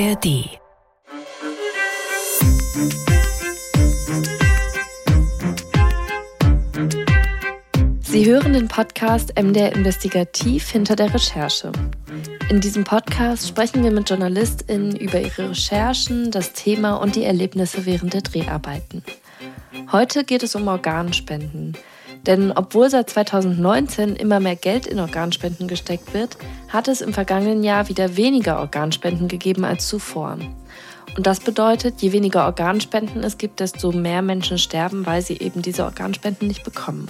ARD. Sie hören den Podcast MDR Investigativ hinter der Recherche. In diesem Podcast sprechen wir mit JournalistInnen über ihre Recherchen, das Thema und die Erlebnisse während der Dreharbeiten. Heute geht es um Organspenden. Denn obwohl seit 2019 immer mehr Geld in Organspenden gesteckt wird, hat es im vergangenen Jahr wieder weniger Organspenden gegeben als zuvor. Und das bedeutet, je weniger Organspenden es gibt, desto mehr Menschen sterben, weil sie eben diese Organspenden nicht bekommen.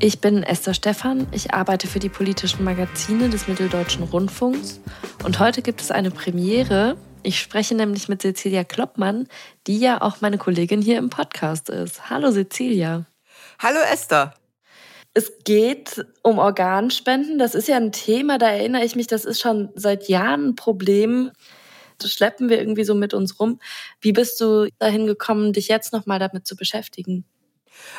Ich bin Esther Stephan, ich arbeite für die politischen Magazine des Mitteldeutschen Rundfunks und heute gibt es eine Premiere. Ich spreche nämlich mit Cecilia Kloppmann, die ja auch meine Kollegin hier im Podcast ist. Hallo Cecilia. Hallo Esther. Es geht um Organspenden. Das ist ja ein Thema, da erinnere ich mich, das ist schon seit Jahren ein Problem. Das schleppen wir irgendwie so mit uns rum. Wie bist du dahin gekommen, dich jetzt nochmal damit zu beschäftigen?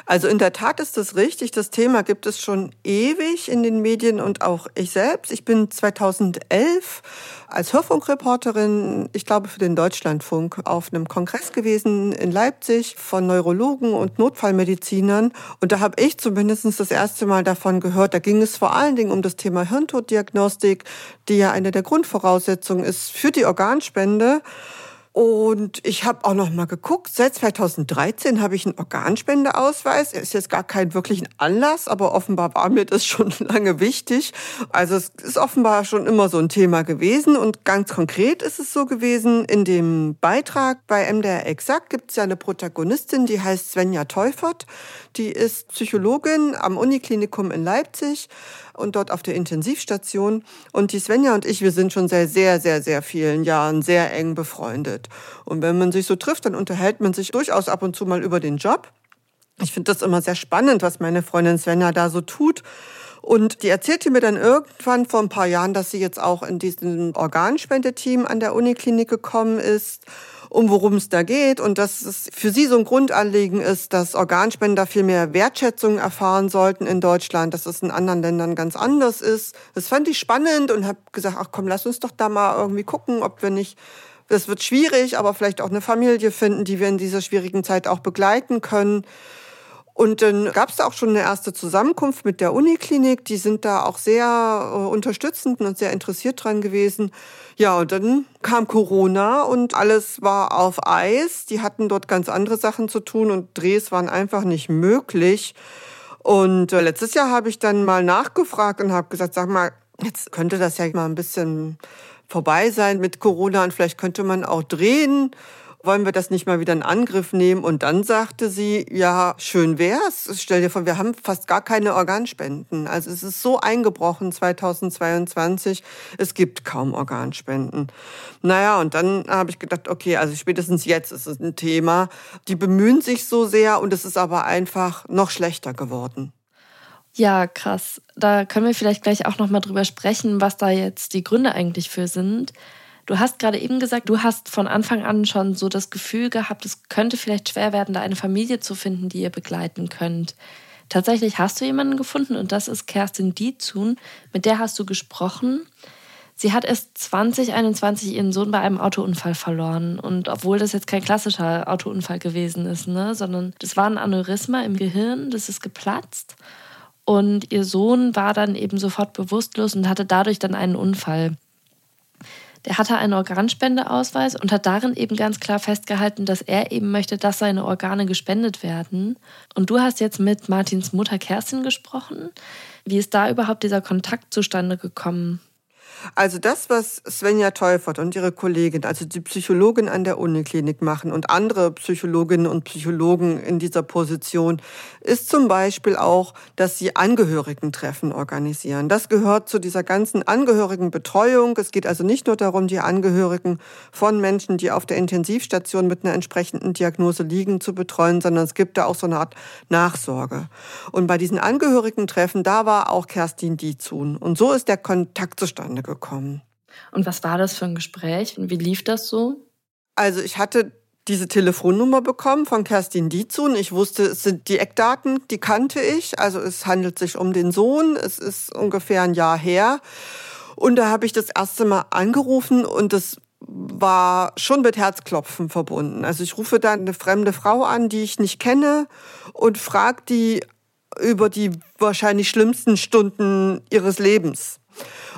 Also in der Tat ist das richtig. Das Thema gibt es schon ewig in den Medien und auch ich selbst. Ich bin 2011 als Hörfunkreporterin, ich glaube für den Deutschlandfunk, auf einem Kongress gewesen in Leipzig von Neurologen und Notfallmedizinern. Und da habe ich zumindest das erste Mal davon gehört. Da ging es vor allen Dingen um das Thema Hirntoddiagnostik, die ja eine der Grundvoraussetzungen ist für die Organspende. Und ich habe auch noch mal geguckt, seit 2013 habe ich einen Organspendeausweis. Ist jetzt gar kein wirklichen Anlass, aber offenbar war mir das schon lange wichtig. Also es ist offenbar schon immer so ein Thema gewesen und ganz konkret ist es so gewesen, in dem Beitrag bei MDR Exakt gibt es ja eine Protagonistin, die heißt Svenja Teufert. Die ist Psychologin am Uniklinikum in Leipzig und dort auf der Intensivstation. Und die Svenja und ich, wir sind schon seit sehr, sehr, sehr vielen Jahren sehr eng befreundet. Und wenn man sich so trifft, dann unterhält man sich durchaus ab und zu mal über den Job. Ich finde das immer sehr spannend, was meine Freundin Svenja da so tut. Und die erzählte mir dann irgendwann vor ein paar Jahren, dass sie jetzt auch in diesem Organspendeteam an der Uniklinik gekommen ist um worum es da geht und dass es für sie so ein Grundanliegen ist, dass Organspender viel mehr Wertschätzung erfahren sollten in Deutschland, dass es in anderen Ländern ganz anders ist. Das fand ich spannend und habe gesagt, ach komm, lass uns doch da mal irgendwie gucken, ob wir nicht das wird schwierig, aber vielleicht auch eine Familie finden, die wir in dieser schwierigen Zeit auch begleiten können. Und dann gab es da auch schon eine erste Zusammenkunft mit der Uniklinik. Die sind da auch sehr äh, unterstützend und sehr interessiert dran gewesen. Ja, und dann kam Corona und alles war auf Eis. Die hatten dort ganz andere Sachen zu tun und Drehs waren einfach nicht möglich. Und äh, letztes Jahr habe ich dann mal nachgefragt und habe gesagt, sag mal, jetzt könnte das ja mal ein bisschen vorbei sein mit Corona und vielleicht könnte man auch drehen wollen wir das nicht mal wieder in Angriff nehmen? Und dann sagte sie, ja, schön wär's. Stell dir vor, wir haben fast gar keine Organspenden. Also es ist so eingebrochen 2022. Es gibt kaum Organspenden. Naja, und dann habe ich gedacht, okay, also spätestens jetzt ist es ein Thema. Die bemühen sich so sehr und es ist aber einfach noch schlechter geworden. Ja, krass. Da können wir vielleicht gleich auch noch mal drüber sprechen, was da jetzt die Gründe eigentlich für sind. Du hast gerade eben gesagt, du hast von Anfang an schon so das Gefühl gehabt, es könnte vielleicht schwer werden, da eine Familie zu finden, die ihr begleiten könnt. Tatsächlich hast du jemanden gefunden und das ist Kerstin Dietzun. Mit der hast du gesprochen. Sie hat erst 2021 ihren Sohn bei einem Autounfall verloren. Und obwohl das jetzt kein klassischer Autounfall gewesen ist, ne, sondern das war ein Aneurysma im Gehirn, das ist geplatzt. Und ihr Sohn war dann eben sofort bewusstlos und hatte dadurch dann einen Unfall der hatte einen Organspendeausweis und hat darin eben ganz klar festgehalten, dass er eben möchte, dass seine Organe gespendet werden. Und du hast jetzt mit Martins Mutter Kerstin gesprochen. Wie ist da überhaupt dieser Kontakt zustande gekommen? Also das, was Svenja Teufert und ihre Kollegin, also die Psychologin an der Uniklinik machen und andere Psychologinnen und Psychologen in dieser Position, ist zum Beispiel auch, dass sie Angehörigentreffen organisieren. Das gehört zu dieser ganzen Angehörigenbetreuung. Es geht also nicht nur darum, die Angehörigen von Menschen, die auf der Intensivstation mit einer entsprechenden Diagnose liegen, zu betreuen, sondern es gibt da auch so eine Art Nachsorge. Und bei diesen Angehörigentreffen, da war auch Kerstin Dietzun. Und so ist der Kontakt zustande gekommen. Und was war das für ein Gespräch? Und wie lief das so? Also ich hatte diese Telefonnummer bekommen von Kerstin Dietzun. Ich wusste, es sind die Eckdaten, die kannte ich. Also es handelt sich um den Sohn. Es ist ungefähr ein Jahr her. Und da habe ich das erste Mal angerufen und das war schon mit Herzklopfen verbunden. Also ich rufe dann eine fremde Frau an, die ich nicht kenne und frage die über die wahrscheinlich schlimmsten Stunden ihres Lebens.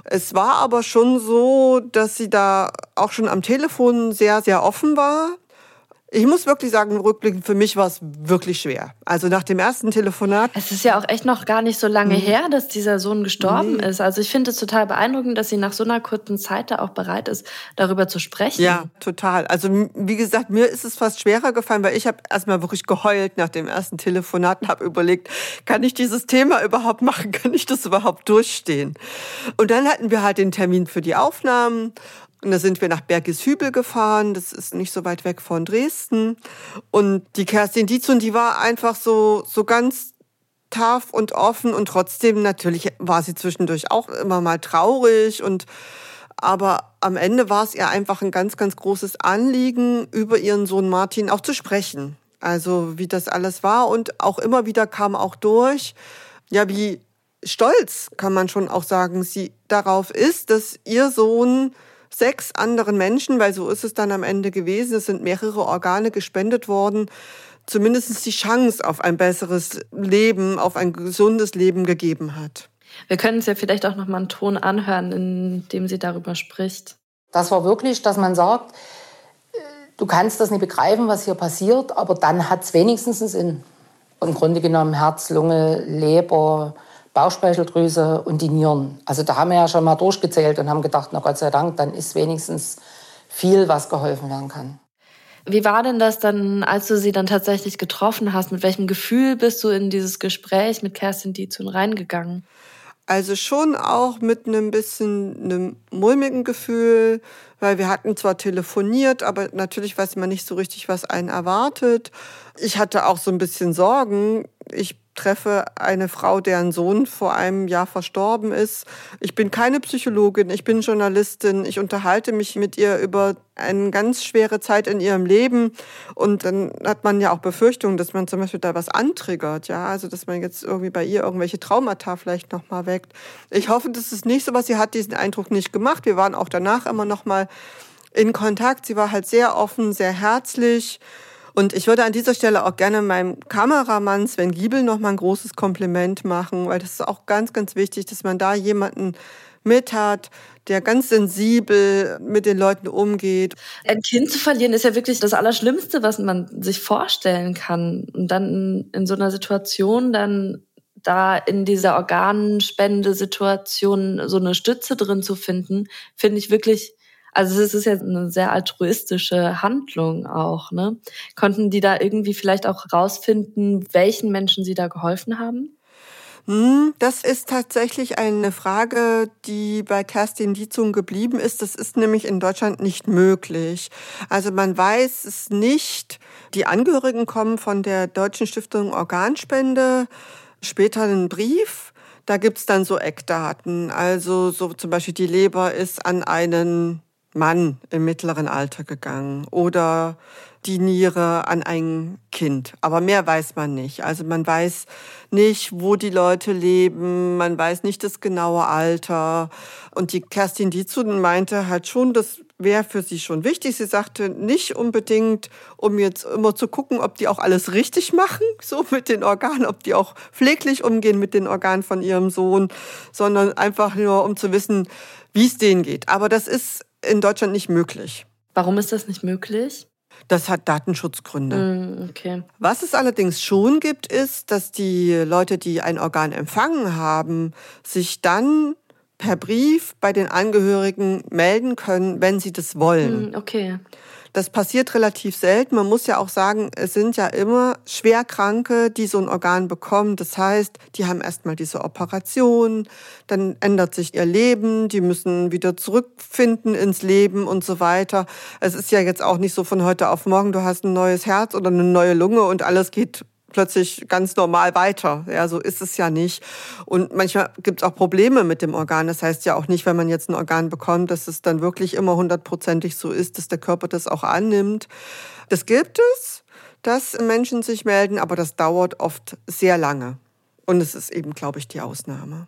Es war aber schon so, dass sie da auch schon am Telefon sehr, sehr offen war ich muss wirklich sagen, rückblickend, für mich war es wirklich schwer. Also nach dem ersten Telefonat. Es ist ja auch echt noch gar nicht so lange mhm. her, dass dieser Sohn gestorben nee. ist. Also ich finde es total beeindruckend, dass sie nach so einer kurzen Zeit da auch bereit ist, darüber zu sprechen. Ja, total. Also wie gesagt, mir ist es fast schwerer gefallen, weil ich habe erstmal wirklich geheult nach dem ersten Telefonat und habe überlegt, kann ich dieses Thema überhaupt machen? Kann ich das überhaupt durchstehen? Und dann hatten wir halt den Termin für die Aufnahmen und da sind wir nach Bergishübel gefahren, das ist nicht so weit weg von Dresden. Und die Kerstin Dietzun, die war einfach so, so ganz tough und offen und trotzdem natürlich war sie zwischendurch auch immer mal traurig und aber am Ende war es ihr einfach ein ganz, ganz großes Anliegen, über ihren Sohn Martin auch zu sprechen. Also wie das alles war und auch immer wieder kam auch durch, ja, wie stolz kann man schon auch sagen, sie darauf ist, dass ihr Sohn sechs anderen Menschen, weil so ist es dann am Ende gewesen, es sind mehrere Organe gespendet worden, zumindest die Chance auf ein besseres Leben, auf ein gesundes Leben gegeben hat. Wir können uns ja vielleicht auch noch mal einen Ton anhören, in dem sie darüber spricht. Das war wirklich, dass man sagt, du kannst das nicht begreifen, was hier passiert, aber dann hat es wenigstens einen Sinn. Im Grunde genommen Herz, Lunge, Leber, Bauchspeicheldrüse und die Nieren. Also da haben wir ja schon mal durchgezählt und haben gedacht, na Gott sei Dank, dann ist wenigstens viel, was geholfen werden kann. Wie war denn das dann, als du sie dann tatsächlich getroffen hast? Mit welchem Gefühl bist du in dieses Gespräch mit Kerstin Dietzun reingegangen? Also schon auch mit einem bisschen einem mulmigen Gefühl, weil wir hatten zwar telefoniert, aber natürlich weiß man nicht so richtig, was einen erwartet. Ich hatte auch so ein bisschen Sorgen. Ich treffe eine Frau, deren Sohn vor einem Jahr verstorben ist. Ich bin keine Psychologin, ich bin Journalistin. Ich unterhalte mich mit ihr über eine ganz schwere Zeit in ihrem Leben. Und dann hat man ja auch Befürchtungen, dass man zum Beispiel da was antriggert. Ja, also dass man jetzt irgendwie bei ihr irgendwelche Traumata vielleicht nochmal weckt. Ich hoffe, das ist nicht so was. Sie hat diesen Eindruck nicht gemacht. Wir waren auch danach immer nochmal in Kontakt. Sie war halt sehr offen, sehr herzlich. Und ich würde an dieser Stelle auch gerne meinem Kameramann Sven Giebel noch mal ein großes Kompliment machen, weil das ist auch ganz, ganz wichtig, dass man da jemanden mit hat, der ganz sensibel mit den Leuten umgeht. Ein Kind zu verlieren ist ja wirklich das Allerschlimmste, was man sich vorstellen kann. Und dann in so einer Situation dann da in dieser Organspendesituation so eine Stütze drin zu finden, finde ich wirklich also es ist ja eine sehr altruistische Handlung auch. Ne? Konnten die da irgendwie vielleicht auch rausfinden, welchen Menschen sie da geholfen haben? Hm, das ist tatsächlich eine Frage, die bei Kerstin Dietzung geblieben ist. Das ist nämlich in Deutschland nicht möglich. Also man weiß es nicht. Die Angehörigen kommen von der Deutschen Stiftung Organspende. Später einen Brief. Da gibt's dann so Eckdaten. Also so zum Beispiel die Leber ist an einen Mann im mittleren Alter gegangen oder die Niere an ein Kind. Aber mehr weiß man nicht. Also man weiß nicht, wo die Leute leben, man weiß nicht das genaue Alter. Und die Kerstin Dietzuden meinte halt schon, das wäre für sie schon wichtig. Sie sagte nicht unbedingt, um jetzt immer zu gucken, ob die auch alles richtig machen, so mit den Organen, ob die auch pfleglich umgehen mit den Organen von ihrem Sohn, sondern einfach nur, um zu wissen, wie es denen geht. Aber das ist in Deutschland nicht möglich. Warum ist das nicht möglich? Das hat Datenschutzgründe. Mm, okay. Was es allerdings schon gibt, ist, dass die Leute, die ein Organ empfangen haben, sich dann per Brief bei den Angehörigen melden können, wenn sie das wollen. Mm, okay. Das passiert relativ selten. Man muss ja auch sagen, es sind ja immer Schwerkranke, die so ein Organ bekommen. Das heißt, die haben erstmal diese Operation, dann ändert sich ihr Leben, die müssen wieder zurückfinden ins Leben und so weiter. Es ist ja jetzt auch nicht so von heute auf morgen, du hast ein neues Herz oder eine neue Lunge und alles geht plötzlich ganz normal weiter. Ja, so ist es ja nicht. Und manchmal gibt es auch Probleme mit dem Organ. Das heißt ja auch nicht, wenn man jetzt ein Organ bekommt, dass es dann wirklich immer hundertprozentig so ist, dass der Körper das auch annimmt. Das gibt es, dass Menschen sich melden, aber das dauert oft sehr lange. Und es ist eben, glaube ich, die Ausnahme.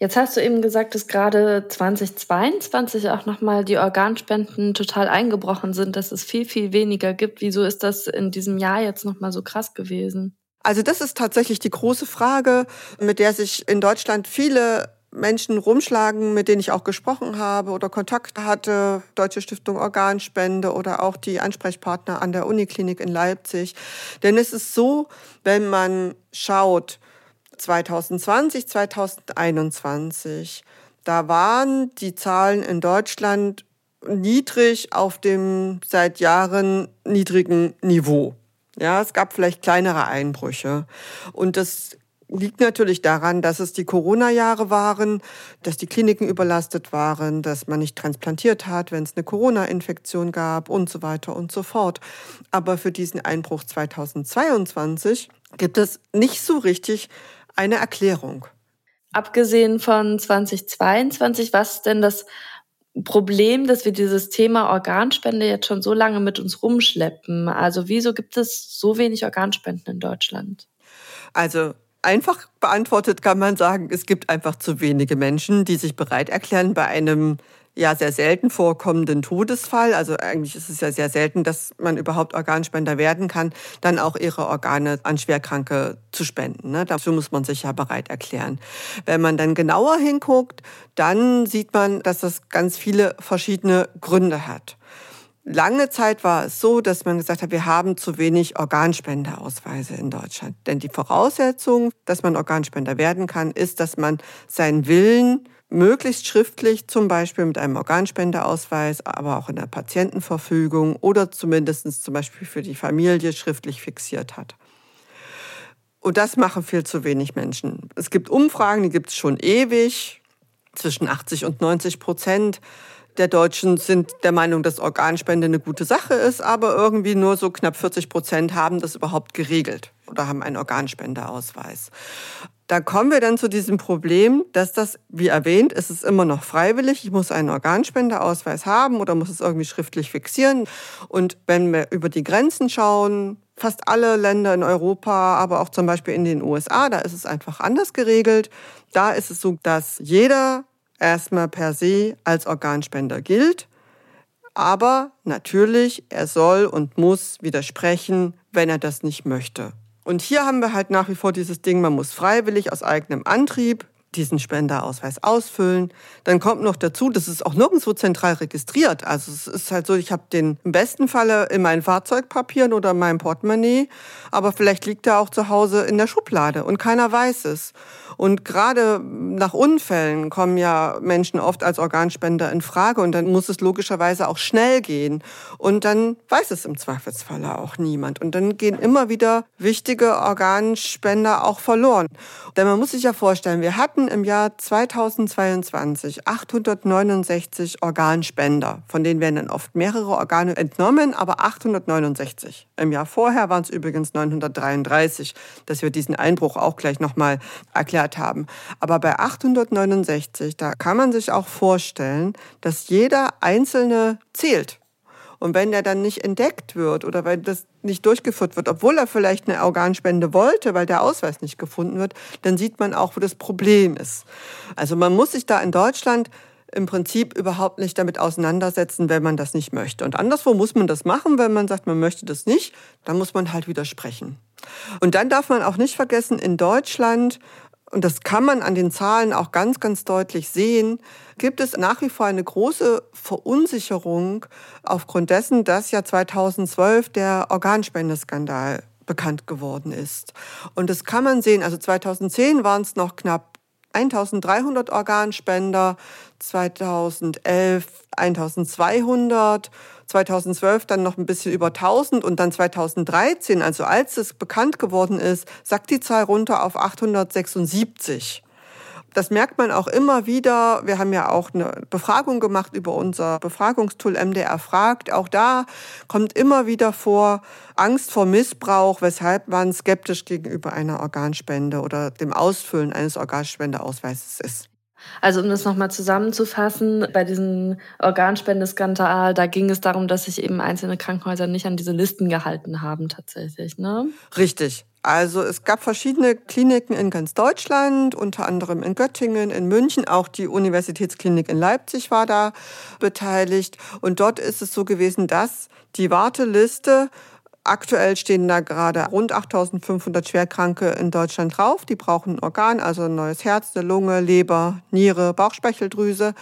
Jetzt hast du eben gesagt, dass gerade 2022 auch nochmal die Organspenden total eingebrochen sind, dass es viel, viel weniger gibt. Wieso ist das in diesem Jahr jetzt nochmal so krass gewesen? Also das ist tatsächlich die große Frage, mit der sich in Deutschland viele Menschen rumschlagen, mit denen ich auch gesprochen habe oder Kontakt hatte, Deutsche Stiftung Organspende oder auch die Ansprechpartner an der Uniklinik in Leipzig. Denn es ist so, wenn man schaut, 2020, 2021, da waren die Zahlen in Deutschland niedrig auf dem seit Jahren niedrigen Niveau. Ja, es gab vielleicht kleinere Einbrüche. Und das liegt natürlich daran, dass es die Corona-Jahre waren, dass die Kliniken überlastet waren, dass man nicht transplantiert hat, wenn es eine Corona-Infektion gab und so weiter und so fort. Aber für diesen Einbruch 2022 gibt es nicht so richtig eine Erklärung. Abgesehen von 2022, was denn das Problem, dass wir dieses Thema Organspende jetzt schon so lange mit uns rumschleppen? Also wieso gibt es so wenig Organspenden in Deutschland? Also einfach beantwortet kann man sagen, es gibt einfach zu wenige Menschen, die sich bereit erklären, bei einem ja sehr selten vorkommenden Todesfall, also eigentlich ist es ja sehr selten, dass man überhaupt Organspender werden kann, dann auch ihre Organe an Schwerkranke zu spenden. Ne? Dafür muss man sich ja bereit erklären. Wenn man dann genauer hinguckt, dann sieht man, dass das ganz viele verschiedene Gründe hat. Lange Zeit war es so, dass man gesagt hat, wir haben zu wenig Organspendeausweise in Deutschland. Denn die Voraussetzung, dass man Organspender werden kann, ist, dass man seinen Willen möglichst schriftlich, zum Beispiel mit einem Organspendeausweis, aber auch in der Patientenverfügung oder zumindest zum Beispiel für die Familie schriftlich fixiert hat. Und das machen viel zu wenig Menschen. Es gibt Umfragen, die gibt es schon ewig, zwischen 80 und 90 Prozent der Deutschen sind der Meinung, dass Organspende eine gute Sache ist, aber irgendwie nur so knapp 40 Prozent haben das überhaupt geregelt oder haben einen Organspendeausweis. Da kommen wir dann zu diesem Problem, dass das, wie erwähnt, ist es immer noch freiwillig. Ich muss einen Organspendeausweis haben oder muss es irgendwie schriftlich fixieren. Und wenn wir über die Grenzen schauen, fast alle Länder in Europa, aber auch zum Beispiel in den USA, da ist es einfach anders geregelt. Da ist es so, dass jeder erstmal per se als Organspender gilt. Aber natürlich, er soll und muss widersprechen, wenn er das nicht möchte. Und hier haben wir halt nach wie vor dieses Ding, man muss freiwillig aus eigenem Antrieb diesen Spenderausweis ausfüllen. Dann kommt noch dazu, das ist auch nirgendwo zentral registriert. Also es ist halt so, ich habe den im besten Falle in meinen Fahrzeugpapieren oder in meinem Portemonnaie, aber vielleicht liegt er auch zu Hause in der Schublade und keiner weiß es. Und gerade nach Unfällen kommen ja Menschen oft als Organspender in Frage und dann muss es logischerweise auch schnell gehen. Und dann weiß es im Zweifelsfalle auch niemand. Und dann gehen immer wieder wichtige Organspender auch verloren. Denn man muss sich ja vorstellen, wir hatten hatten im Jahr 2022 869 Organspender. Von denen werden dann oft mehrere Organe entnommen, aber 869. Im Jahr vorher waren es übrigens 933, dass wir diesen Einbruch auch gleich nochmal erklärt haben. Aber bei 869, da kann man sich auch vorstellen, dass jeder einzelne zählt. Und wenn der dann nicht entdeckt wird oder wenn das nicht durchgeführt wird, obwohl er vielleicht eine Organspende wollte, weil der Ausweis nicht gefunden wird, dann sieht man auch, wo das Problem ist. Also man muss sich da in Deutschland im Prinzip überhaupt nicht damit auseinandersetzen, wenn man das nicht möchte. Und anderswo muss man das machen, wenn man sagt, man möchte das nicht, dann muss man halt widersprechen. Und dann darf man auch nicht vergessen, in Deutschland und das kann man an den Zahlen auch ganz, ganz deutlich sehen, gibt es nach wie vor eine große Verunsicherung aufgrund dessen, dass ja 2012 der Organspendeskandal bekannt geworden ist. Und das kann man sehen, also 2010 waren es noch knapp 1300 Organspender, 2011 1200 2012 dann noch ein bisschen über 1000 und dann 2013, also als es bekannt geworden ist, sackt die Zahl runter auf 876. Das merkt man auch immer wieder. Wir haben ja auch eine Befragung gemacht über unser Befragungstool MDR fragt. Auch da kommt immer wieder vor Angst vor Missbrauch, weshalb man skeptisch gegenüber einer Organspende oder dem Ausfüllen eines Organspendeausweises ist. Also um das nochmal zusammenzufassen, bei diesem Organspendeskandal, da ging es darum, dass sich eben einzelne Krankenhäuser nicht an diese Listen gehalten haben tatsächlich, ne? Richtig. Also es gab verschiedene Kliniken in ganz Deutschland, unter anderem in Göttingen, in München, auch die Universitätsklinik in Leipzig war da beteiligt. Und dort ist es so gewesen, dass die Warteliste Aktuell stehen da gerade rund 8500 Schwerkranke in Deutschland drauf. Die brauchen ein Organ, also ein neues Herz, eine Lunge, Leber, Niere, Bauchspeicheldrüse.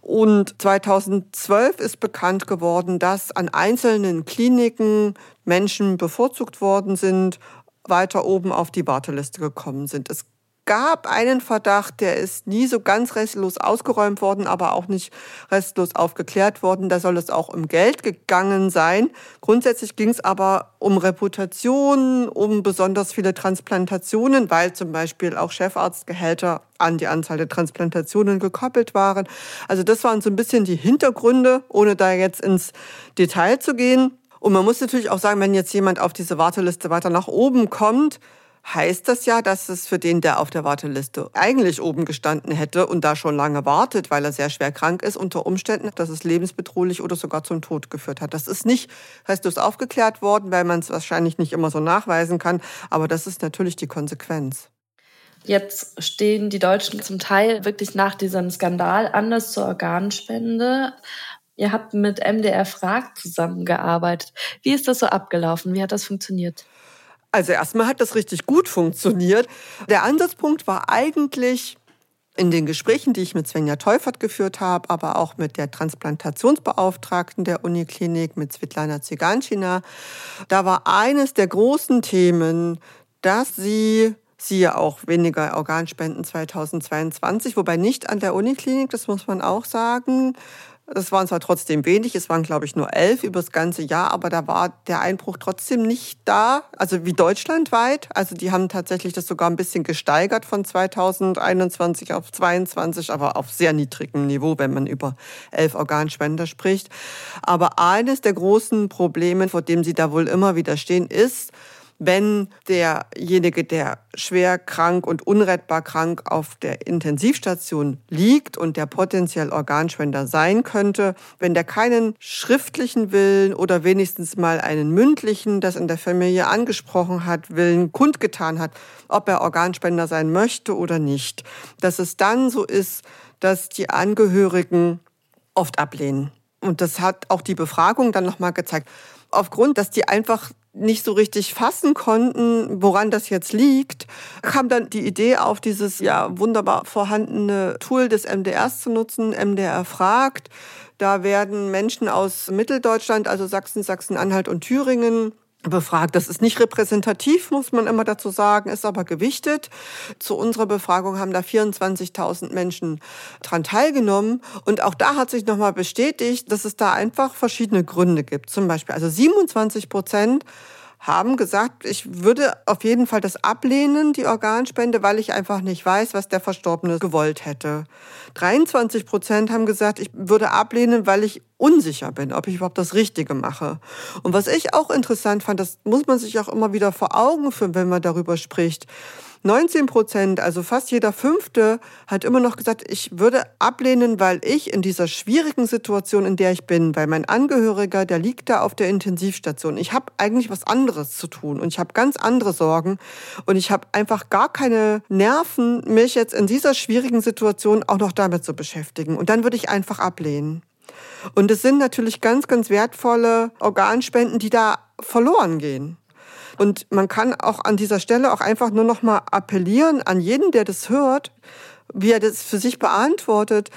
Und 2012 ist bekannt geworden, dass an einzelnen Kliniken Menschen bevorzugt worden sind, weiter oben auf die Warteliste gekommen sind. Es gab einen Verdacht, der ist nie so ganz restlos ausgeräumt worden, aber auch nicht restlos aufgeklärt worden. Da soll es auch um Geld gegangen sein. Grundsätzlich ging es aber um Reputation, um besonders viele Transplantationen, weil zum Beispiel auch Chefarztgehälter an die Anzahl der Transplantationen gekoppelt waren. Also das waren so ein bisschen die Hintergründe, ohne da jetzt ins Detail zu gehen. Und man muss natürlich auch sagen, wenn jetzt jemand auf diese Warteliste weiter nach oben kommt, heißt das ja, dass es für den, der auf der Warteliste eigentlich oben gestanden hätte und da schon lange wartet, weil er sehr schwer krank ist, unter Umständen, dass es lebensbedrohlich oder sogar zum Tod geführt hat. Das ist nicht restlos aufgeklärt worden, weil man es wahrscheinlich nicht immer so nachweisen kann, aber das ist natürlich die Konsequenz. Jetzt stehen die Deutschen zum Teil wirklich nach diesem Skandal anders zur Organspende. Ihr habt mit MDR Frag zusammengearbeitet. Wie ist das so abgelaufen? Wie hat das funktioniert? Also erstmal hat das richtig gut funktioniert. Der Ansatzpunkt war eigentlich in den Gesprächen, die ich mit Svenja Teufert geführt habe, aber auch mit der Transplantationsbeauftragten der Uniklinik, mit Svetlana Ziganschina, da war eines der großen Themen, dass sie siehe auch weniger Organspenden 2022, wobei nicht an der Uniklinik, das muss man auch sagen, es waren zwar trotzdem wenig, es waren, glaube ich, nur elf über das ganze Jahr, aber da war der Einbruch trotzdem nicht da, also wie deutschlandweit. Also die haben tatsächlich das sogar ein bisschen gesteigert von 2021 auf 22, aber auf sehr niedrigem Niveau, wenn man über elf Organspender spricht. Aber eines der großen Probleme, vor dem sie da wohl immer wieder stehen, ist, wenn derjenige, der schwer krank und unrettbar krank auf der Intensivstation liegt und der potenziell Organspender sein könnte, wenn der keinen schriftlichen Willen oder wenigstens mal einen mündlichen, das in der Familie angesprochen hat, Willen kundgetan hat, ob er Organspender sein möchte oder nicht, dass es dann so ist, dass die Angehörigen oft ablehnen. Und das hat auch die Befragung dann nochmal gezeigt. Aufgrund, dass die einfach nicht so richtig fassen konnten, woran das jetzt liegt, kam dann die Idee auf, dieses ja wunderbar vorhandene Tool des MDRs zu nutzen, MDR fragt. Da werden Menschen aus Mitteldeutschland, also Sachsen, Sachsen-Anhalt und Thüringen, befragt. Das ist nicht repräsentativ, muss man immer dazu sagen, ist aber gewichtet. Zu unserer Befragung haben da 24.000 Menschen dran teilgenommen. Und auch da hat sich nochmal bestätigt, dass es da einfach verschiedene Gründe gibt. Zum Beispiel, also 27 Prozent haben gesagt, ich würde auf jeden Fall das ablehnen, die Organspende, weil ich einfach nicht weiß, was der Verstorbene gewollt hätte. 23 Prozent haben gesagt, ich würde ablehnen, weil ich unsicher bin, ob ich überhaupt das Richtige mache. Und was ich auch interessant fand, das muss man sich auch immer wieder vor Augen führen, wenn man darüber spricht. 19 Prozent, also fast jeder Fünfte, hat immer noch gesagt, ich würde ablehnen, weil ich in dieser schwierigen Situation, in der ich bin, weil mein Angehöriger, der liegt da auf der Intensivstation. Ich habe eigentlich was anderes zu tun und ich habe ganz andere Sorgen und ich habe einfach gar keine Nerven, mich jetzt in dieser schwierigen Situation auch noch damit zu beschäftigen. Und dann würde ich einfach ablehnen. Und es sind natürlich ganz, ganz wertvolle Organspenden, die da verloren gehen. Und man kann auch an dieser Stelle auch einfach nur noch mal appellieren an jeden, der das hört, wie er das für sich beantwortet,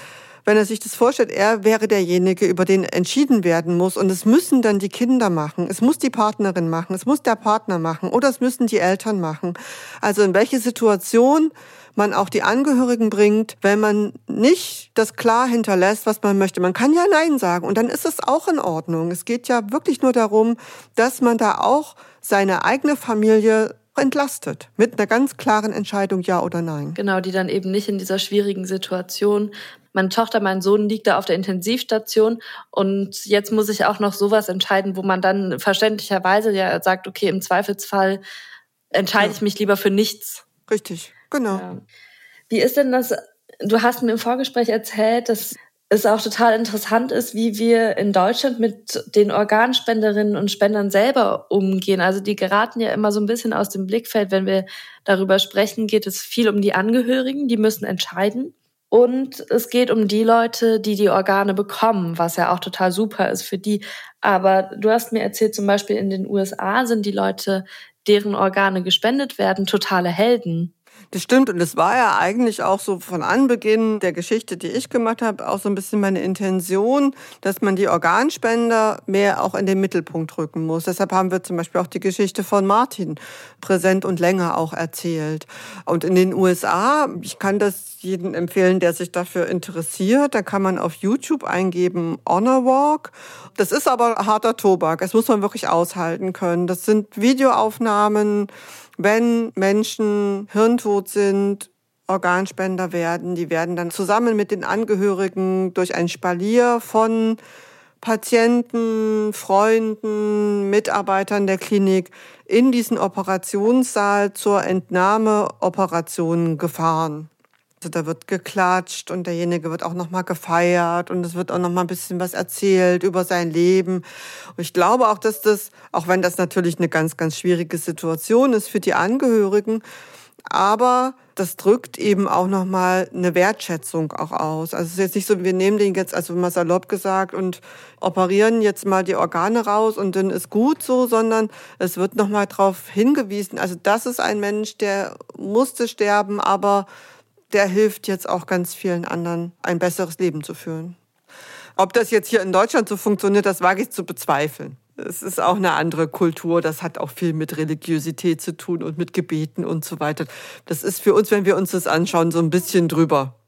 wenn er sich das vorstellt, er wäre derjenige, über den entschieden werden muss. Und es müssen dann die Kinder machen, es muss die Partnerin machen, es muss der Partner machen oder es müssen die Eltern machen. Also in welche Situation man auch die Angehörigen bringt, wenn man nicht das klar hinterlässt, was man möchte. Man kann ja Nein sagen und dann ist es auch in Ordnung. Es geht ja wirklich nur darum, dass man da auch seine eigene Familie entlastet. Mit einer ganz klaren Entscheidung Ja oder Nein. Genau, die dann eben nicht in dieser schwierigen Situation. Meine Tochter, mein Sohn liegt da auf der Intensivstation und jetzt muss ich auch noch sowas entscheiden, wo man dann verständlicherweise ja sagt, okay, im Zweifelsfall entscheide ja. ich mich lieber für nichts. Richtig, genau. Ja. Wie ist denn das? Du hast mir im Vorgespräch erzählt, dass es auch total interessant ist, wie wir in Deutschland mit den Organspenderinnen und Spendern selber umgehen. Also die geraten ja immer so ein bisschen aus dem Blickfeld. Wenn wir darüber sprechen, geht es viel um die Angehörigen, die müssen entscheiden. Und es geht um die Leute, die die Organe bekommen, was ja auch total super ist für die. Aber du hast mir erzählt, zum Beispiel in den USA sind die Leute, deren Organe gespendet werden, totale Helden. Das stimmt und es war ja eigentlich auch so von Anbeginn der Geschichte, die ich gemacht habe, auch so ein bisschen meine Intention, dass man die Organspender mehr auch in den Mittelpunkt rücken muss. Deshalb haben wir zum Beispiel auch die Geschichte von Martin präsent und länger auch erzählt. Und in den USA, ich kann das jedem empfehlen, der sich dafür interessiert, da kann man auf YouTube eingeben Honor Walk. Das ist aber harter Tobak. Das muss man wirklich aushalten können. Das sind Videoaufnahmen, wenn Menschen hirntot sind, Organspender werden, die werden dann zusammen mit den Angehörigen durch ein Spalier von Patienten, Freunden, Mitarbeitern der Klinik in diesen Operationssaal zur Entnahmeoperation gefahren. Also da wird geklatscht und derjenige wird auch noch mal gefeiert und es wird auch noch mal ein bisschen was erzählt über sein Leben. Und ich glaube auch, dass das, auch wenn das natürlich eine ganz, ganz schwierige Situation ist für die Angehörigen, aber das drückt eben auch noch mal eine Wertschätzung auch aus. Also es ist jetzt nicht so, wir nehmen den jetzt, also mal salopp gesagt, und operieren jetzt mal die Organe raus und dann ist gut so, sondern es wird noch mal darauf hingewiesen. Also das ist ein Mensch, der musste sterben, aber der hilft jetzt auch ganz vielen anderen, ein besseres Leben zu führen. Ob das jetzt hier in Deutschland so funktioniert, das wage ich zu bezweifeln. Es ist auch eine andere Kultur. Das hat auch viel mit Religiosität zu tun und mit Gebeten und so weiter. Das ist für uns, wenn wir uns das anschauen, so ein bisschen drüber.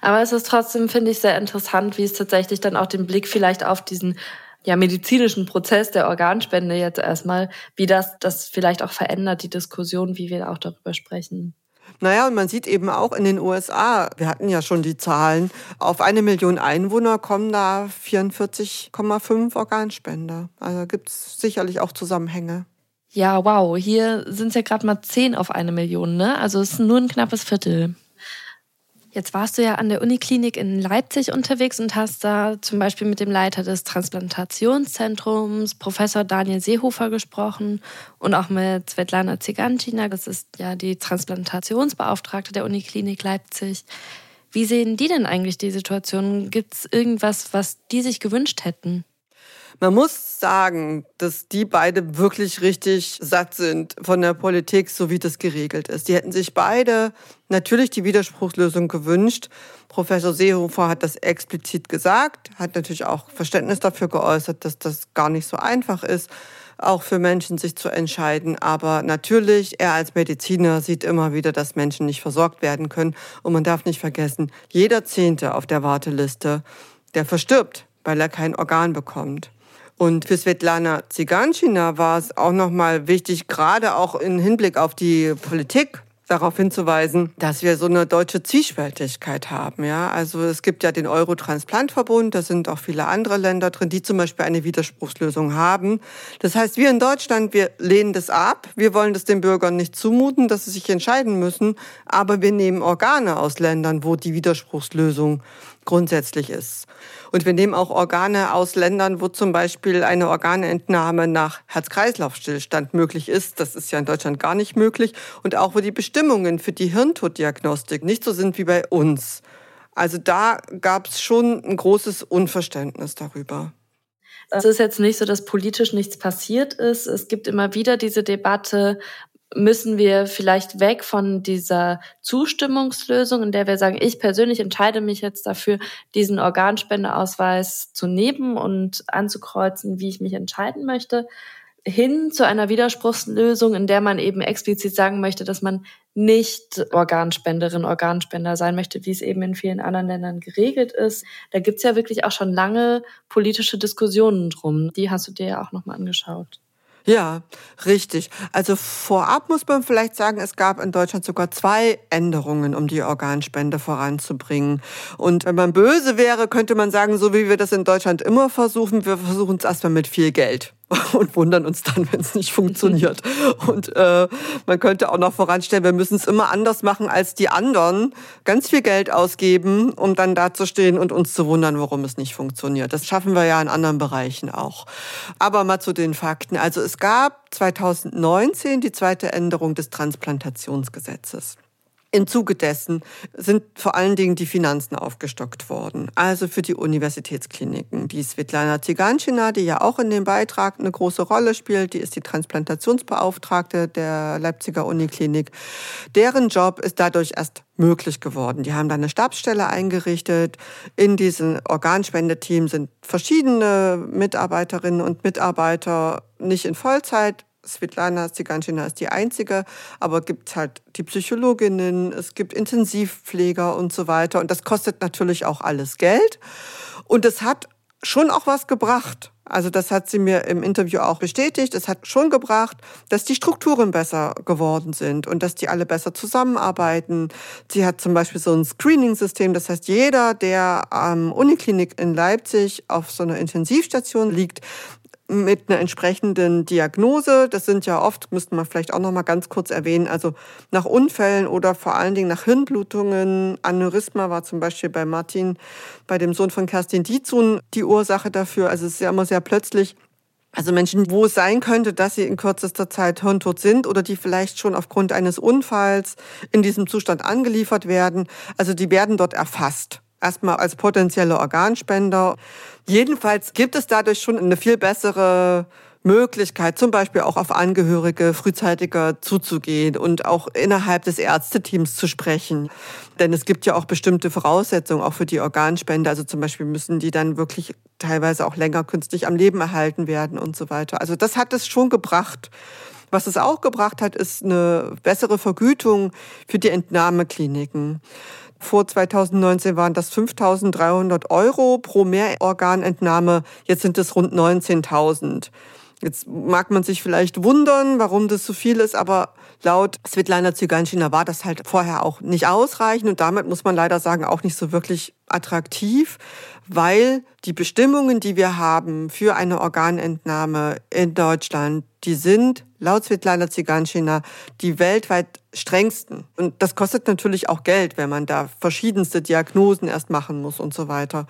Aber es ist trotzdem, finde ich, sehr interessant, wie es tatsächlich dann auch den Blick vielleicht auf diesen ja, medizinischen Prozess der Organspende jetzt erstmal, wie das das vielleicht auch verändert, die Diskussion, wie wir auch darüber sprechen. Naja, und man sieht eben auch in den USA, wir hatten ja schon die Zahlen, auf eine Million Einwohner kommen da 44,5 Organspender. Also gibt es sicherlich auch Zusammenhänge. Ja, wow. Hier sind es ja gerade mal 10 auf eine Million, ne? Also es ist nur ein knappes Viertel. Jetzt warst du ja an der Uniklinik in Leipzig unterwegs und hast da zum Beispiel mit dem Leiter des Transplantationszentrums, Professor Daniel Seehofer, gesprochen und auch mit Svetlana Zigantina, das ist ja die Transplantationsbeauftragte der Uniklinik Leipzig. Wie sehen die denn eigentlich die Situation? Gibt es irgendwas, was die sich gewünscht hätten? Man muss sagen, dass die beide wirklich richtig satt sind von der Politik, so wie das geregelt ist. Die hätten sich beide natürlich die Widerspruchslösung gewünscht. Professor Seehofer hat das explizit gesagt, hat natürlich auch Verständnis dafür geäußert, dass das gar nicht so einfach ist, auch für Menschen sich zu entscheiden. Aber natürlich, er als Mediziner sieht immer wieder, dass Menschen nicht versorgt werden können. Und man darf nicht vergessen, jeder Zehnte auf der Warteliste, der verstirbt, weil er kein Organ bekommt. Und für Svetlana Ziganschina war es auch nochmal wichtig, gerade auch im Hinblick auf die Politik, darauf hinzuweisen, dass wir so eine deutsche Zwiespältigkeit haben. Ja, also es gibt ja den Eurotransplantverbund, da sind auch viele andere Länder drin, die zum Beispiel eine Widerspruchslösung haben. Das heißt, wir in Deutschland, wir lehnen das ab. Wir wollen das den Bürgern nicht zumuten, dass sie sich entscheiden müssen. Aber wir nehmen Organe aus Ländern, wo die Widerspruchslösung grundsätzlich ist. Und wir nehmen auch Organe aus Ländern, wo zum Beispiel eine Organentnahme nach Herz-Kreislauf-Stillstand möglich ist. Das ist ja in Deutschland gar nicht möglich. Und auch wo die Bestimmungen für die Hirntoddiagnostik nicht so sind wie bei uns. Also da gab es schon ein großes Unverständnis darüber. Es ist jetzt nicht so, dass politisch nichts passiert ist. Es gibt immer wieder diese Debatte, müssen wir vielleicht weg von dieser Zustimmungslösung, in der wir sagen, ich persönlich entscheide mich jetzt dafür, diesen Organspendeausweis zu nehmen und anzukreuzen, wie ich mich entscheiden möchte, hin zu einer Widerspruchslösung, in der man eben explizit sagen möchte, dass man nicht Organspenderin, Organspender sein möchte, wie es eben in vielen anderen Ländern geregelt ist. Da gibt's ja wirklich auch schon lange politische Diskussionen drum. Die hast du dir ja auch nochmal angeschaut. Ja, richtig. Also vorab muss man vielleicht sagen, es gab in Deutschland sogar zwei Änderungen, um die Organspende voranzubringen. Und wenn man böse wäre, könnte man sagen, so wie wir das in Deutschland immer versuchen, wir versuchen es erstmal mit viel Geld und wundern uns dann, wenn es nicht funktioniert. Und äh, man könnte auch noch voranstellen, wir müssen es immer anders machen als die anderen, ganz viel Geld ausgeben, um dann dazustehen und uns zu wundern, warum es nicht funktioniert. Das schaffen wir ja in anderen Bereichen auch. Aber mal zu den Fakten. Also es gab 2019 die zweite Änderung des Transplantationsgesetzes. Im Zuge dessen sind vor allen Dingen die Finanzen aufgestockt worden. Also für die Universitätskliniken. Die Svetlana Ziganschina, die ja auch in dem Beitrag eine große Rolle spielt, die ist die Transplantationsbeauftragte der Leipziger Uniklinik. Deren Job ist dadurch erst möglich geworden. Die haben da eine Stabsstelle eingerichtet. In diesem Organspendeteam sind verschiedene Mitarbeiterinnen und Mitarbeiter nicht in Vollzeit, Svetlana Ziganschina ist die einzige, aber gibt halt die Psychologinnen, es gibt Intensivpfleger und so weiter. Und das kostet natürlich auch alles Geld. Und es hat schon auch was gebracht. Also das hat sie mir im Interview auch bestätigt. Es hat schon gebracht, dass die Strukturen besser geworden sind und dass die alle besser zusammenarbeiten. Sie hat zum Beispiel so ein Screening-System. Das heißt, jeder, der am Uniklinik in Leipzig auf so einer Intensivstation liegt, mit einer entsprechenden Diagnose. Das sind ja oft, müsste man vielleicht auch noch mal ganz kurz erwähnen, also nach Unfällen oder vor allen Dingen nach Hirnblutungen. Aneurysma war zum Beispiel bei Martin, bei dem Sohn von Kerstin Dietzun, die Ursache dafür. Also es ist ja immer sehr plötzlich. Also Menschen, wo es sein könnte, dass sie in kürzester Zeit hirntot sind oder die vielleicht schon aufgrund eines Unfalls in diesem Zustand angeliefert werden. Also die werden dort erfasst erstmal als potenzielle Organspender. Jedenfalls gibt es dadurch schon eine viel bessere Möglichkeit, zum Beispiel auch auf Angehörige frühzeitiger zuzugehen und auch innerhalb des Ärzteteams zu sprechen. Denn es gibt ja auch bestimmte Voraussetzungen auch für die Organspende. Also zum Beispiel müssen die dann wirklich teilweise auch länger künstlich am Leben erhalten werden und so weiter. Also das hat es schon gebracht. Was es auch gebracht hat, ist eine bessere Vergütung für die Entnahmekliniken. Vor 2019 waren das 5.300 Euro pro Mehrorganentnahme. Jetzt sind es rund 19.000. Jetzt mag man sich vielleicht wundern, warum das so viel ist, aber laut Svetlana Zyganschina war das halt vorher auch nicht ausreichend und damit muss man leider sagen auch nicht so wirklich attraktiv, weil die Bestimmungen, die wir haben für eine Organentnahme in Deutschland, die sind laut Svetlana Zyganschina die weltweit strengsten. Und das kostet natürlich auch Geld, wenn man da verschiedenste Diagnosen erst machen muss und so weiter.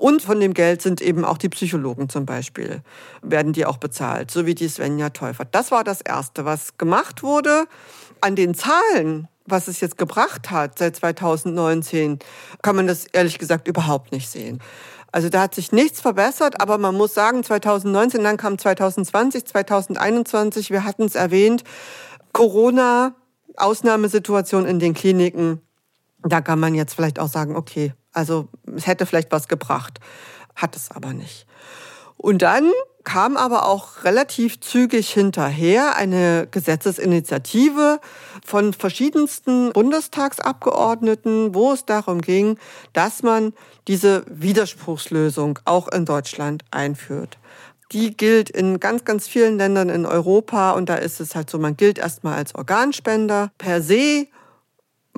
Und von dem Geld sind eben auch die Psychologen zum Beispiel, werden die auch bezahlt, so wie die Svenja Teufert. Das war das Erste, was gemacht wurde. An den Zahlen, was es jetzt gebracht hat seit 2019, kann man das ehrlich gesagt überhaupt nicht sehen. Also da hat sich nichts verbessert, aber man muss sagen, 2019, dann kam 2020, 2021, wir hatten es erwähnt, Corona, Ausnahmesituation in den Kliniken. Da kann man jetzt vielleicht auch sagen, okay, also es hätte vielleicht was gebracht, hat es aber nicht. Und dann kam aber auch relativ zügig hinterher eine Gesetzesinitiative von verschiedensten Bundestagsabgeordneten, wo es darum ging, dass man diese Widerspruchslösung auch in Deutschland einführt. Die gilt in ganz, ganz vielen Ländern in Europa und da ist es halt so, man gilt erstmal als Organspender per se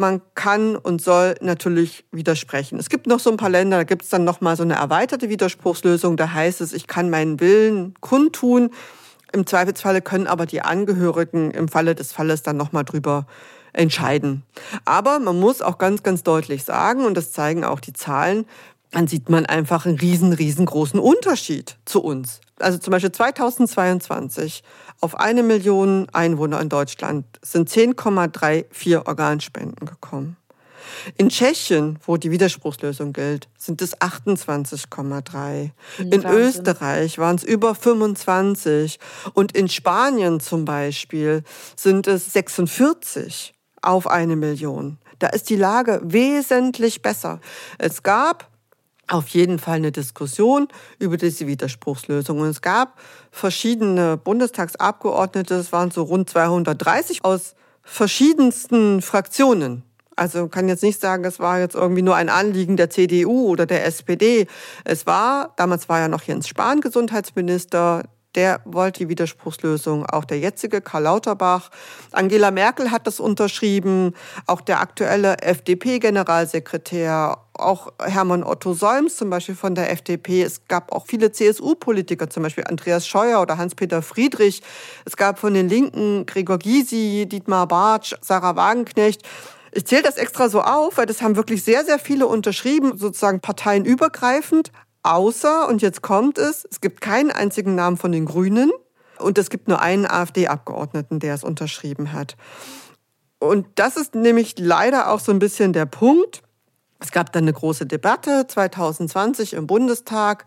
man kann und soll natürlich widersprechen. Es gibt noch so ein paar Länder, da gibt es dann noch mal so eine erweiterte Widerspruchslösung. Da heißt es, ich kann meinen Willen kundtun. Im Zweifelsfalle können aber die Angehörigen im Falle des Falles dann noch mal drüber entscheiden. Aber man muss auch ganz, ganz deutlich sagen, und das zeigen auch die Zahlen, dann sieht man einfach einen riesen, riesengroßen Unterschied zu uns. Also zum Beispiel 2022 auf eine Million Einwohner in Deutschland sind 10,34 Organspenden gekommen. In Tschechien, wo die Widerspruchslösung gilt, sind es 28,3. In Österreich waren es über 25. Und in Spanien zum Beispiel sind es 46 auf eine Million. Da ist die Lage wesentlich besser. Es gab auf jeden Fall eine Diskussion über diese Widerspruchslösung. Und es gab verschiedene Bundestagsabgeordnete, es waren so rund 230 aus verschiedensten Fraktionen. Also kann jetzt nicht sagen, es war jetzt irgendwie nur ein Anliegen der CDU oder der SPD. Es war, damals war ja noch Jens Spahn Gesundheitsminister, der wollte die Widerspruchslösung. Auch der jetzige Karl Lauterbach. Angela Merkel hat das unterschrieben. Auch der aktuelle FDP-Generalsekretär. Auch Hermann Otto Solms zum Beispiel von der FDP. Es gab auch viele CSU-Politiker, zum Beispiel Andreas Scheuer oder Hans-Peter Friedrich. Es gab von den Linken Gregor Gysi, Dietmar Bartsch, Sarah Wagenknecht. Ich zähle das extra so auf, weil das haben wirklich sehr, sehr viele unterschrieben, sozusagen parteienübergreifend. Außer, und jetzt kommt es, es gibt keinen einzigen Namen von den Grünen und es gibt nur einen AfD-Abgeordneten, der es unterschrieben hat. Und das ist nämlich leider auch so ein bisschen der Punkt. Es gab dann eine große Debatte 2020 im Bundestag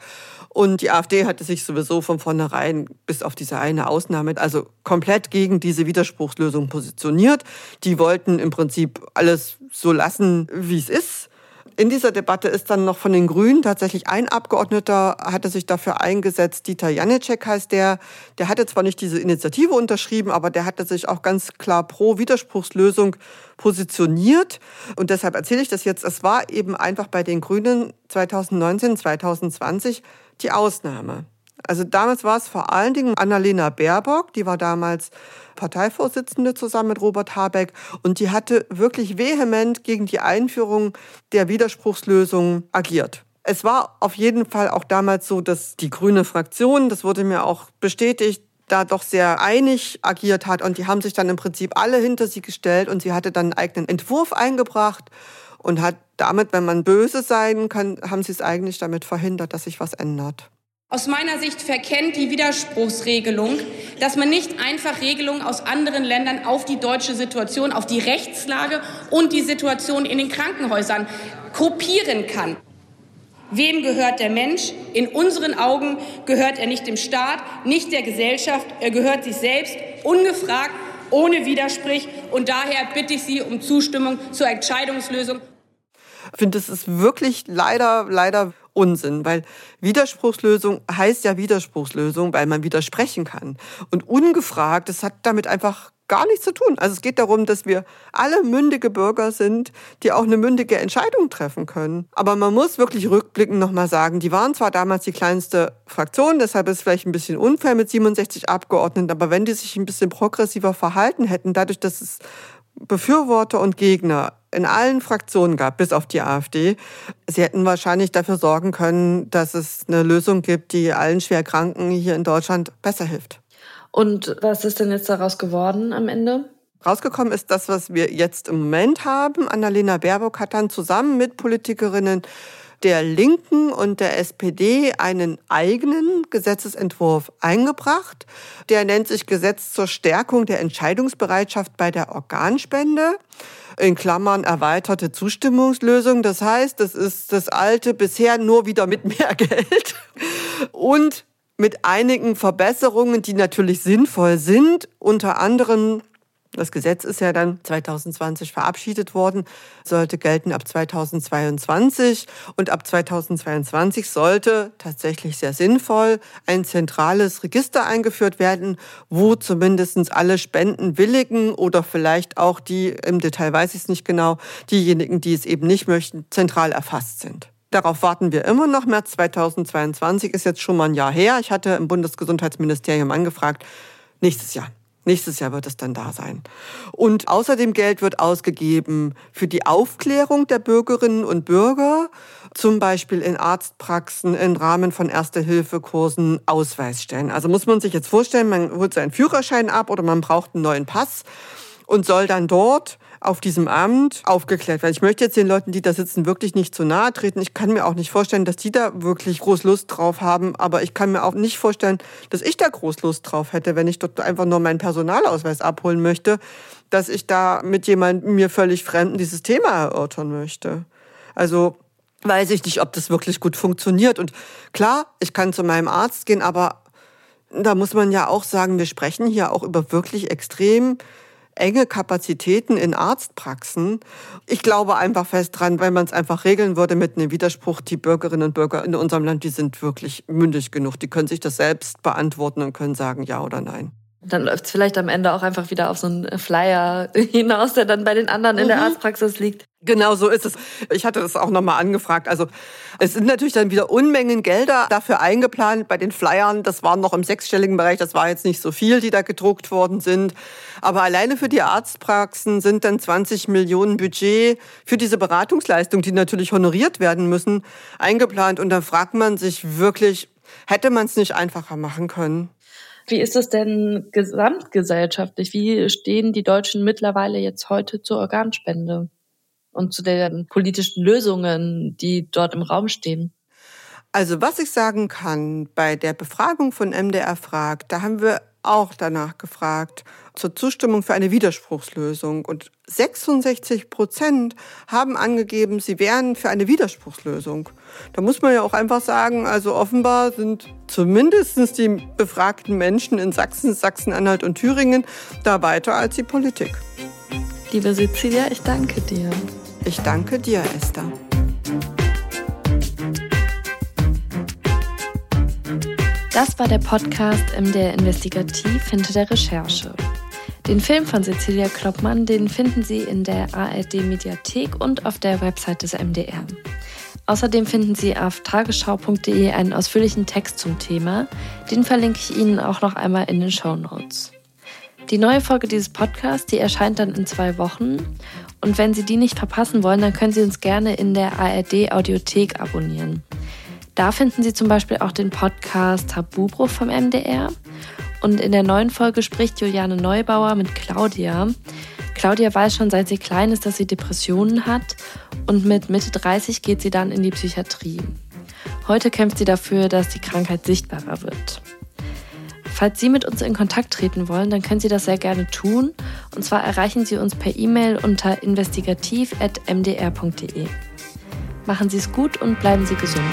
und die AfD hatte sich sowieso von vornherein bis auf diese eine Ausnahme, also komplett gegen diese Widerspruchslösung positioniert. Die wollten im Prinzip alles so lassen, wie es ist. In dieser Debatte ist dann noch von den Grünen tatsächlich ein Abgeordneter, hatte sich dafür eingesetzt, Dieter Janicek heißt der. Der hatte zwar nicht diese Initiative unterschrieben, aber der hatte sich auch ganz klar pro Widerspruchslösung positioniert. Und deshalb erzähle ich das jetzt. Es war eben einfach bei den Grünen 2019, 2020 die Ausnahme. Also damals war es vor allen Dingen Annalena Baerbock, die war damals Parteivorsitzende zusammen mit Robert Habeck und die hatte wirklich vehement gegen die Einführung der Widerspruchslösung agiert. Es war auf jeden Fall auch damals so, dass die grüne Fraktion, das wurde mir auch bestätigt, da doch sehr einig agiert hat und die haben sich dann im Prinzip alle hinter sie gestellt und sie hatte dann einen eigenen Entwurf eingebracht und hat damit, wenn man böse sein kann, haben sie es eigentlich damit verhindert, dass sich was ändert. Aus meiner Sicht verkennt die Widerspruchsregelung, dass man nicht einfach Regelungen aus anderen Ländern auf die deutsche Situation, auf die Rechtslage und die Situation in den Krankenhäusern kopieren kann. Wem gehört der Mensch? In unseren Augen gehört er nicht dem Staat, nicht der Gesellschaft, er gehört sich selbst, ungefragt, ohne Widerspruch. Und daher bitte ich Sie um Zustimmung zur Entscheidungslösung. Ich finde, es ist wirklich leider, leider Unsinn, weil Widerspruchslösung heißt ja Widerspruchslösung, weil man widersprechen kann. Und ungefragt, das hat damit einfach gar nichts zu tun. Also es geht darum, dass wir alle mündige Bürger sind, die auch eine mündige Entscheidung treffen können. Aber man muss wirklich rückblickend nochmal sagen, die waren zwar damals die kleinste Fraktion, deshalb ist es vielleicht ein bisschen unfair mit 67 Abgeordneten, aber wenn die sich ein bisschen progressiver verhalten hätten, dadurch, dass es Befürworter und Gegner in allen Fraktionen gab, bis auf die AfD. Sie hätten wahrscheinlich dafür sorgen können, dass es eine Lösung gibt, die allen Schwerkranken hier in Deutschland besser hilft. Und was ist denn jetzt daraus geworden am Ende? Rausgekommen ist das, was wir jetzt im Moment haben. Annalena Baerbock hat dann zusammen mit Politikerinnen der Linken und der SPD einen eigenen Gesetzesentwurf eingebracht. Der nennt sich Gesetz zur Stärkung der Entscheidungsbereitschaft bei der Organspende. In Klammern erweiterte Zustimmungslösung. Das heißt, das ist das alte bisher nur wieder mit mehr Geld und mit einigen Verbesserungen, die natürlich sinnvoll sind. Unter anderem das Gesetz ist ja dann 2020 verabschiedet worden, sollte gelten ab 2022 und ab 2022 sollte tatsächlich sehr sinnvoll ein zentrales Register eingeführt werden, wo zumindest alle Spendenwilligen oder vielleicht auch die, im Detail weiß ich es nicht genau, diejenigen, die es eben nicht möchten, zentral erfasst sind. Darauf warten wir immer noch. März 2022 ist jetzt schon mal ein Jahr her. Ich hatte im Bundesgesundheitsministerium angefragt, nächstes Jahr. Nächstes Jahr wird es dann da sein. Und außerdem Geld wird ausgegeben für die Aufklärung der Bürgerinnen und Bürger, zum Beispiel in Arztpraxen im Rahmen von Erste-Hilfe-Kursen Ausweisstellen. Also muss man sich jetzt vorstellen, man holt seinen Führerschein ab oder man braucht einen neuen Pass und soll dann dort auf diesem Amt aufgeklärt werden. Ich möchte jetzt den Leuten, die da sitzen, wirklich nicht zu nahe treten. Ich kann mir auch nicht vorstellen, dass die da wirklich groß Lust drauf haben. Aber ich kann mir auch nicht vorstellen, dass ich da groß Lust drauf hätte, wenn ich dort einfach nur meinen Personalausweis abholen möchte, dass ich da mit jemandem mir völlig Fremden dieses Thema erörtern möchte. Also weiß ich nicht, ob das wirklich gut funktioniert. Und klar, ich kann zu meinem Arzt gehen, aber da muss man ja auch sagen, wir sprechen hier auch über wirklich extrem enge Kapazitäten in Arztpraxen. Ich glaube einfach fest dran, wenn man es einfach regeln würde mit einem Widerspruch, die Bürgerinnen und Bürger in unserem Land, die sind wirklich mündig genug. Die können sich das selbst beantworten und können sagen ja oder nein. Dann läuft es vielleicht am Ende auch einfach wieder auf so einen Flyer hinaus, der dann bei den anderen in der mhm. Arztpraxis liegt. Genau so ist es. Ich hatte das auch nochmal angefragt. Also es sind natürlich dann wieder Unmengen Gelder dafür eingeplant bei den Flyern. Das waren noch im sechsstelligen Bereich. Das war jetzt nicht so viel, die da gedruckt worden sind. Aber alleine für die Arztpraxen sind dann 20 Millionen Budget für diese Beratungsleistung, die natürlich honoriert werden müssen, eingeplant. Und da fragt man sich wirklich, hätte man es nicht einfacher machen können? Wie ist es denn gesamtgesellschaftlich? Wie stehen die Deutschen mittlerweile jetzt heute zur Organspende? Und zu den politischen Lösungen, die dort im Raum stehen? Also was ich sagen kann, bei der Befragung von MDR fragt, da haben wir auch danach gefragt zur Zustimmung für eine Widerspruchslösung. Und 66 Prozent haben angegeben, sie wären für eine Widerspruchslösung. Da muss man ja auch einfach sagen, also offenbar sind zumindest die befragten Menschen in Sachsen, Sachsen-Anhalt und Thüringen da weiter als die Politik. Liebe Cecilia, ich danke dir. Ich danke dir, Esther. Das war der Podcast MDR Investigativ hinter der Recherche. Den Film von Cecilia Kloppmann, den finden Sie in der ARD Mediathek und auf der Website des MDR. Außerdem finden Sie auf tagesschau.de einen ausführlichen Text zum Thema. Den verlinke ich Ihnen auch noch einmal in den Show Notes. Die neue Folge dieses Podcasts, die erscheint dann in zwei Wochen. Und wenn Sie die nicht verpassen wollen, dann können Sie uns gerne in der ARD Audiothek abonnieren. Da finden Sie zum Beispiel auch den Podcast Tabubruch vom MDR. Und in der neuen Folge spricht Juliane Neubauer mit Claudia. Claudia weiß schon seit sie klein ist, dass sie Depressionen hat und mit Mitte 30 geht sie dann in die Psychiatrie. Heute kämpft sie dafür, dass die Krankheit sichtbarer wird. Falls Sie mit uns in Kontakt treten wollen, dann können Sie das sehr gerne tun. Und zwar erreichen Sie uns per E-Mail unter investigativ.mdr.de. Machen Sie es gut und bleiben Sie gesund.